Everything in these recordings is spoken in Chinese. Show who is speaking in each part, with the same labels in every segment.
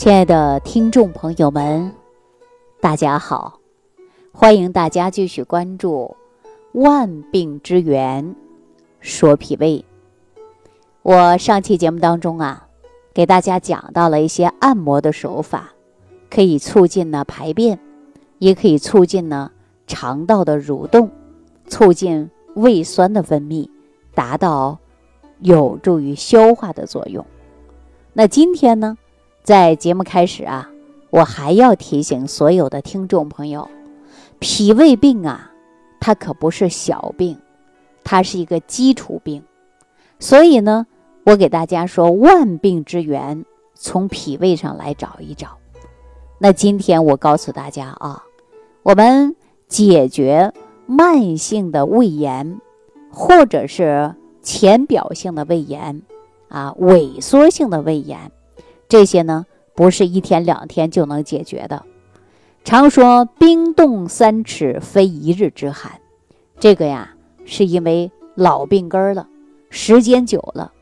Speaker 1: 亲爱的听众朋友们，大家好！欢迎大家继续关注《万病之源说脾胃》。我上期节目当中啊，给大家讲到了一些按摩的手法，可以促进呢排便，也可以促进呢肠道的蠕动，促进胃酸的分泌，达到有助于消化的作用。那今天呢？在节目开始啊，我还要提醒所有的听众朋友，脾胃病啊，它可不是小病，它是一个基础病。所以呢，我给大家说，万病之源从脾胃上来找一找。那今天我告诉大家啊，我们解决慢性的胃炎，或者是浅表性的胃炎啊，萎缩性的胃炎。这些呢，不是一天两天就能解决的。常说冰冻三尺，非一日之寒。这个呀，是因为老病根了，时间久了。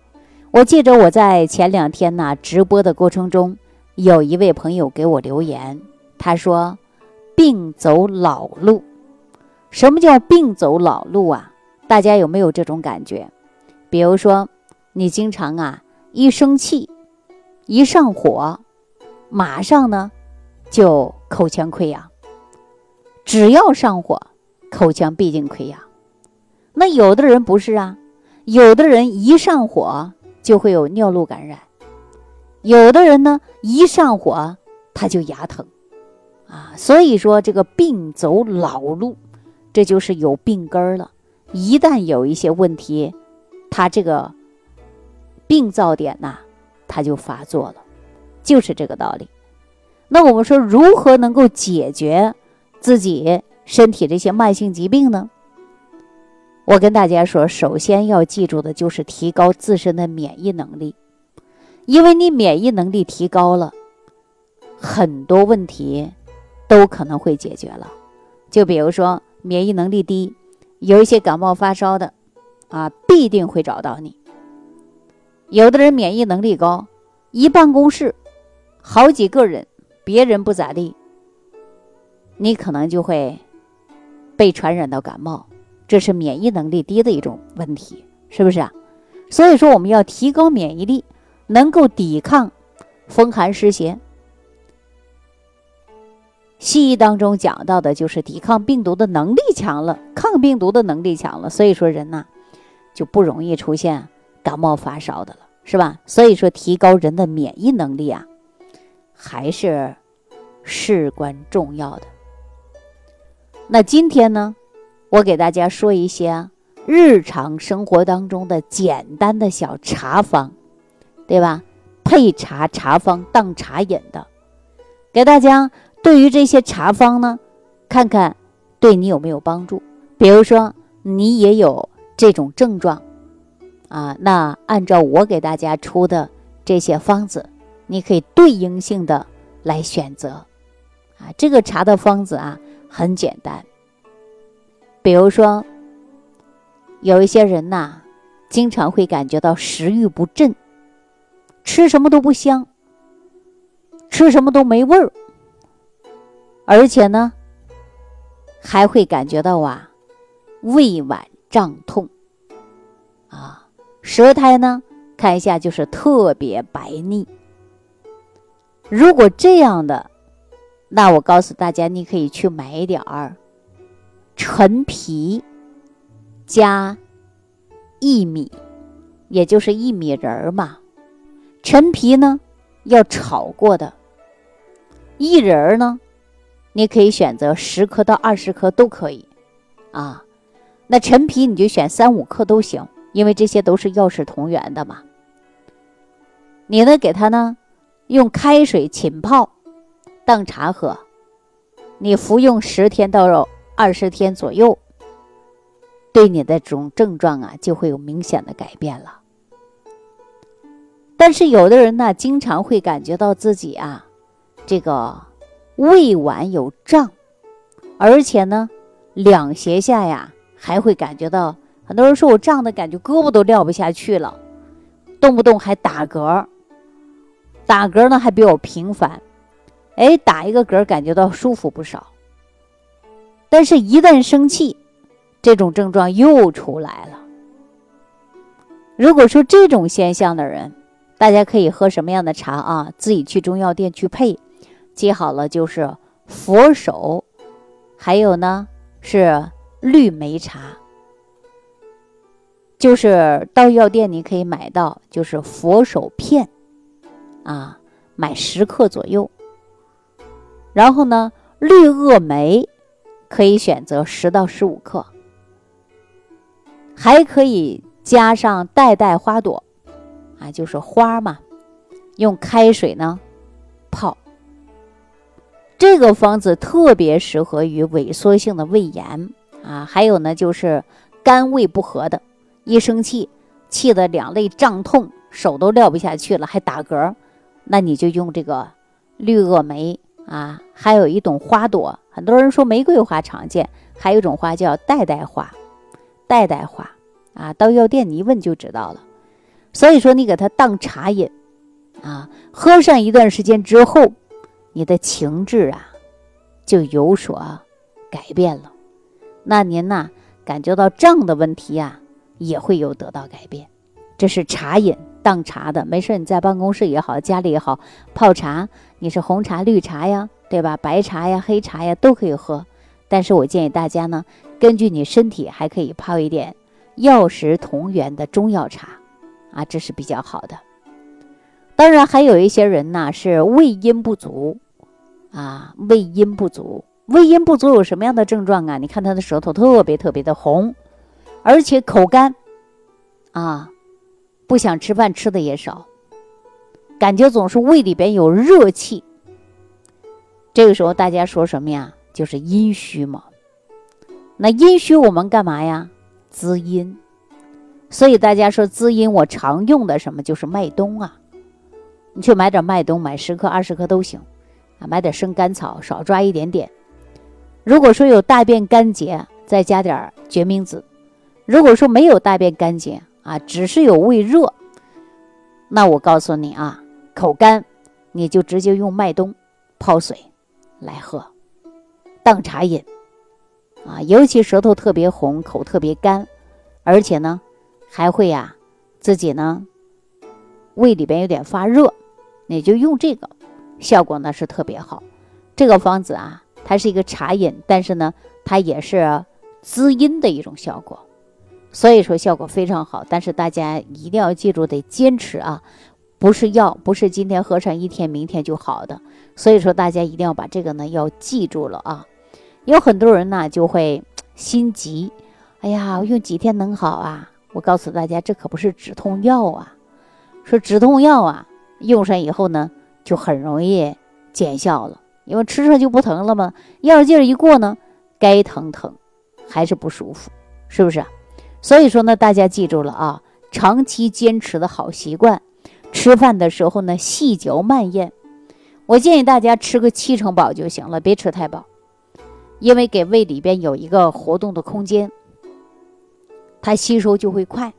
Speaker 1: 我记着我在前两天呢直播的过程中，有一位朋友给我留言，他说：“病走老路。”什么叫病走老路啊？大家有没有这种感觉？比如说，你经常啊一生气。一上火，马上呢就口腔溃疡。只要上火，口腔必定溃疡。那有的人不是啊，有的人一上火就会有尿路感染，有的人呢一上火他就牙疼啊。所以说这个病走老路，这就是有病根儿了。一旦有一些问题，他这个病灶点呐。它就发作了，就是这个道理。那我们说如何能够解决自己身体这些慢性疾病呢？我跟大家说，首先要记住的就是提高自身的免疫能力，因为你免疫能力提高了，很多问题都可能会解决了。就比如说免疫能力低，有一些感冒发烧的，啊，必定会找到你。有的人免疫能力高，一办公室好几个人，别人不咋地，你可能就会被传染到感冒，这是免疫能力低的一种问题，是不是啊？所以说我们要提高免疫力，能够抵抗风寒湿邪。西医当中讲到的就是抵抗病毒的能力强了，抗病毒的能力强了，所以说人呐就不容易出现。感冒发烧的了，是吧？所以说，提高人的免疫能力啊，还是事关重要的。那今天呢，我给大家说一些日常生活当中的简单的小茶方，对吧？配茶茶方当茶饮的，给大家对于这些茶方呢，看看对你有没有帮助。比如说，你也有这种症状。啊，那按照我给大家出的这些方子，你可以对应性的来选择。啊，这个茶的方子啊很简单。比如说，有一些人呐，经常会感觉到食欲不振，吃什么都不香，吃什么都没味儿，而且呢，还会感觉到啊，胃脘胀痛，舌苔呢，看一下就是特别白腻。如果这样的，那我告诉大家，你可以去买一点儿陈皮加薏米，也就是薏米仁儿嘛。陈皮呢要炒过的，薏仁儿呢，你可以选择十克到二十克都可以啊。那陈皮你就选三五克都行。因为这些都是药食同源的嘛，你呢给他呢用开水浸泡，当茶喝，你服用十天到二十天左右，对你的这种症状啊就会有明显的改变了。但是有的人呢，经常会感觉到自己啊这个胃脘有胀，而且呢两胁下呀还会感觉到。很多人说我胀的感觉，胳膊都撂不下去了，动不动还打嗝，打嗝呢还比较频繁，哎，打一个嗝感觉到舒服不少。但是，一旦生气，这种症状又出来了。如果说这种现象的人，大家可以喝什么样的茶啊？自己去中药店去配，记好了，就是佛手，还有呢是绿梅茶，就是到药店你可以买到，就是佛手片，啊，买十克左右。然后呢，绿萼梅可以选择十到十五克，还可以加上代代花朵。啊，就是花嘛，用开水呢泡。这个方子特别适合于萎缩性的胃炎啊，还有呢就是肝胃不和的，一生气气得两肋胀痛，手都撂不下去了，还打嗝，那你就用这个绿萼梅啊，还有一种花朵，很多人说玫瑰花常见，还有一种花叫代代花，代代花啊，到药店你一问就知道了。所以说，你给它当茶饮，啊，喝上一段时间之后，你的情志啊就有所改变了。那您呢，感觉到胀的问题呀，也会有得到改变。这是茶饮当茶的，没事你在办公室也好，家里也好，泡茶，你是红茶、绿茶呀，对吧？白茶呀、黑茶呀都可以喝。但是我建议大家呢，根据你身体，还可以泡一点药食同源的中药茶。啊，这是比较好的。当然，还有一些人呢是胃阴不足，啊，胃阴不足，胃阴不足有什么样的症状啊？你看他的舌头特别特别的红，而且口干，啊，不想吃饭，吃的也少，感觉总是胃里边有热气。这个时候大家说什么呀？就是阴虚嘛。那阴虚我们干嘛呀？滋阴。所以大家说滋阴，我常用的什么就是麦冬啊，你去买点麦冬，买十克、二十克都行，啊，买点生甘草，少抓一点点。如果说有大便干结，再加点决明子；如果说没有大便干结啊，只是有胃热，那我告诉你啊，口干，你就直接用麦冬泡水来喝，当茶饮啊。尤其舌头特别红，口特别干，而且呢。还会呀，自己呢，胃里边有点发热，你就用这个，效果呢是特别好。这个方子啊，它是一个茶饮，但是呢，它也是滋阴的一种效果，所以说效果非常好。但是大家一定要记住，得坚持啊，不是药，不是今天喝上一天，明天就好的。所以说大家一定要把这个呢要记住了啊。有很多人呢就会心急，哎呀，用几天能好啊？我告诉大家，这可不是止痛药啊！说止痛药啊，用上以后呢，就很容易见效了，因为吃上就不疼了嘛。药劲儿一过呢，该疼疼，还是不舒服，是不是？所以说呢，大家记住了啊，长期坚持的好习惯，吃饭的时候呢，细嚼慢咽。我建议大家吃个七成饱就行了，别吃太饱，因为给胃里边有一个活动的空间。它吸收就会快，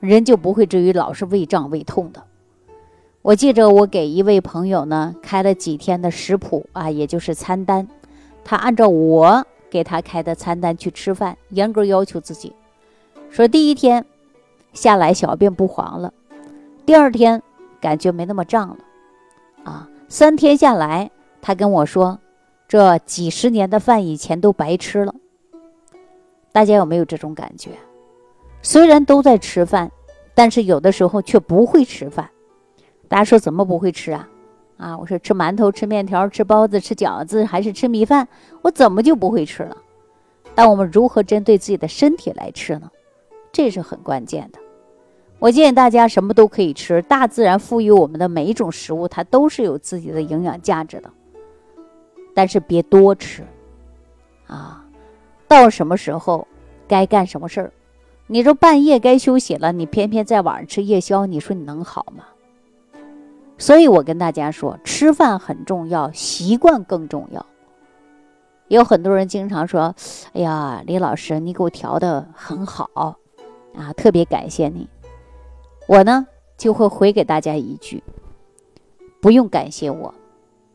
Speaker 1: 人就不会至于老是胃胀胃痛的。我记着，我给一位朋友呢开了几天的食谱啊，也就是餐单，他按照我给他开的餐单去吃饭，严格要求自己，说第一天下来小便不黄了，第二天感觉没那么胀了，啊，三天下来，他跟我说，这几十年的饭以前都白吃了。大家有没有这种感觉？虽然都在吃饭，但是有的时候却不会吃饭。大家说怎么不会吃啊？啊，我说吃馒头、吃面条、吃包子、吃饺子，还是吃米饭？我怎么就不会吃了？但我们如何针对自己的身体来吃呢？这是很关键的。我建议大家什么都可以吃，大自然赋予我们的每一种食物，它都是有自己的营养价值的。但是别多吃，啊，到什么时候该干什么事儿。你说半夜该休息了，你偏偏在晚上吃夜宵，你说你能好吗？所以我跟大家说，吃饭很重要，习惯更重要。有很多人经常说：“哎呀，李老师，你给我调的很好啊，特别感谢你。”我呢就会回给大家一句：不用感谢我，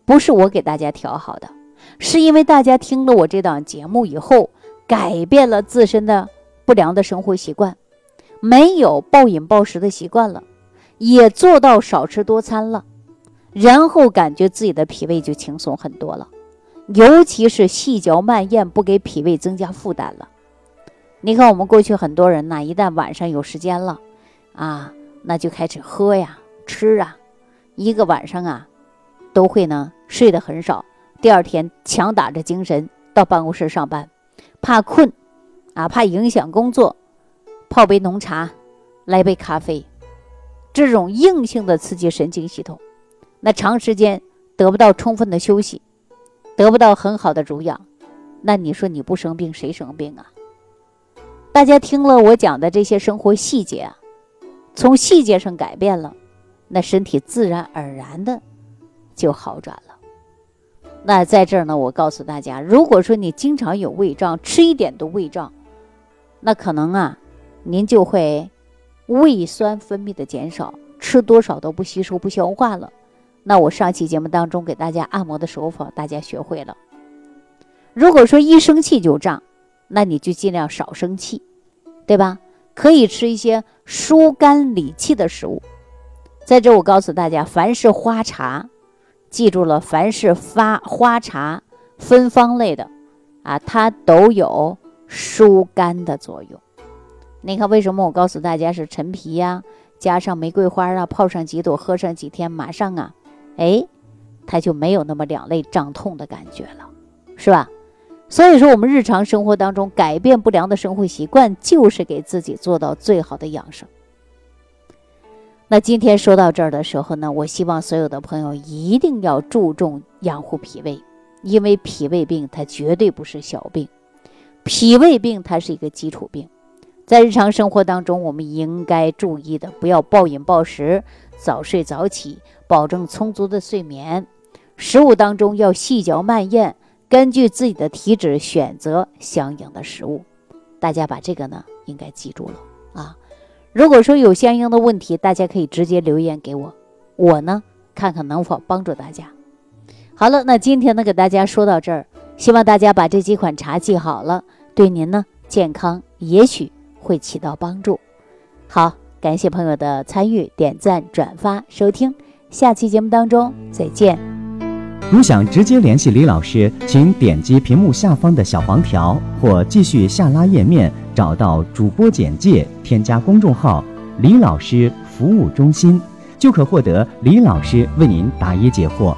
Speaker 1: 不是我给大家调好的，是因为大家听了我这档节目以后，改变了自身的不良的生活习惯，没有暴饮暴食的习惯了，也做到少吃多餐了，然后感觉自己的脾胃就轻松很多了，尤其是细嚼慢咽，不给脾胃增加负担了。你看，我们过去很多人呢，一旦晚上有时间了，啊，那就开始喝呀、吃啊，一个晚上啊，都会呢睡得很少。第二天强打着精神到办公室上班，怕困，啊，怕影响工作，泡杯浓茶，来杯咖啡，这种硬性的刺激神经系统，那长时间得不到充分的休息，得不到很好的濡养，那你说你不生病谁生病啊？大家听了我讲的这些生活细节啊，从细节上改变了，那身体自然而然的就好转了。那在这儿呢，我告诉大家，如果说你经常有胃胀，吃一点都胃胀，那可能啊，您就会胃酸分泌的减少，吃多少都不吸收不消化了。那我上期节目当中给大家按摩的手法，大家学会了。如果说一生气就胀，那你就尽量少生气。对吧？可以吃一些疏肝理气的食物。在这，我告诉大家，凡是花茶，记住了，凡是发花茶芬芳类的，啊，它都有疏肝的作用。你看，为什么我告诉大家是陈皮呀，加上玫瑰花啊，泡上几朵，喝上几天，马上啊，哎，它就没有那么两肋胀痛的感觉了，是吧？所以说，我们日常生活当中改变不良的生活习惯，就是给自己做到最好的养生。那今天说到这儿的时候呢，我希望所有的朋友一定要注重养护脾胃，因为脾胃病它绝对不是小病，脾胃病它是一个基础病。在日常生活当中，我们应该注意的，不要暴饮暴食，早睡早起，保证充足的睡眠，食物当中要细嚼慢咽。根据自己的体质选择相应的食物，大家把这个呢应该记住了啊。如果说有相应的问题，大家可以直接留言给我，我呢看看能否帮助大家。好了，那今天呢给大家说到这儿，希望大家把这几款茶记好了，对您呢健康也许会起到帮助。好，感谢朋友的参与、点赞、转发、收听，下期节目当中再见。
Speaker 2: 如想直接联系李老师，请点击屏幕下方的小黄条，或继续下拉页面找到主播简介，添加公众号“李老师服务中心”，就可获得李老师为您答疑解惑。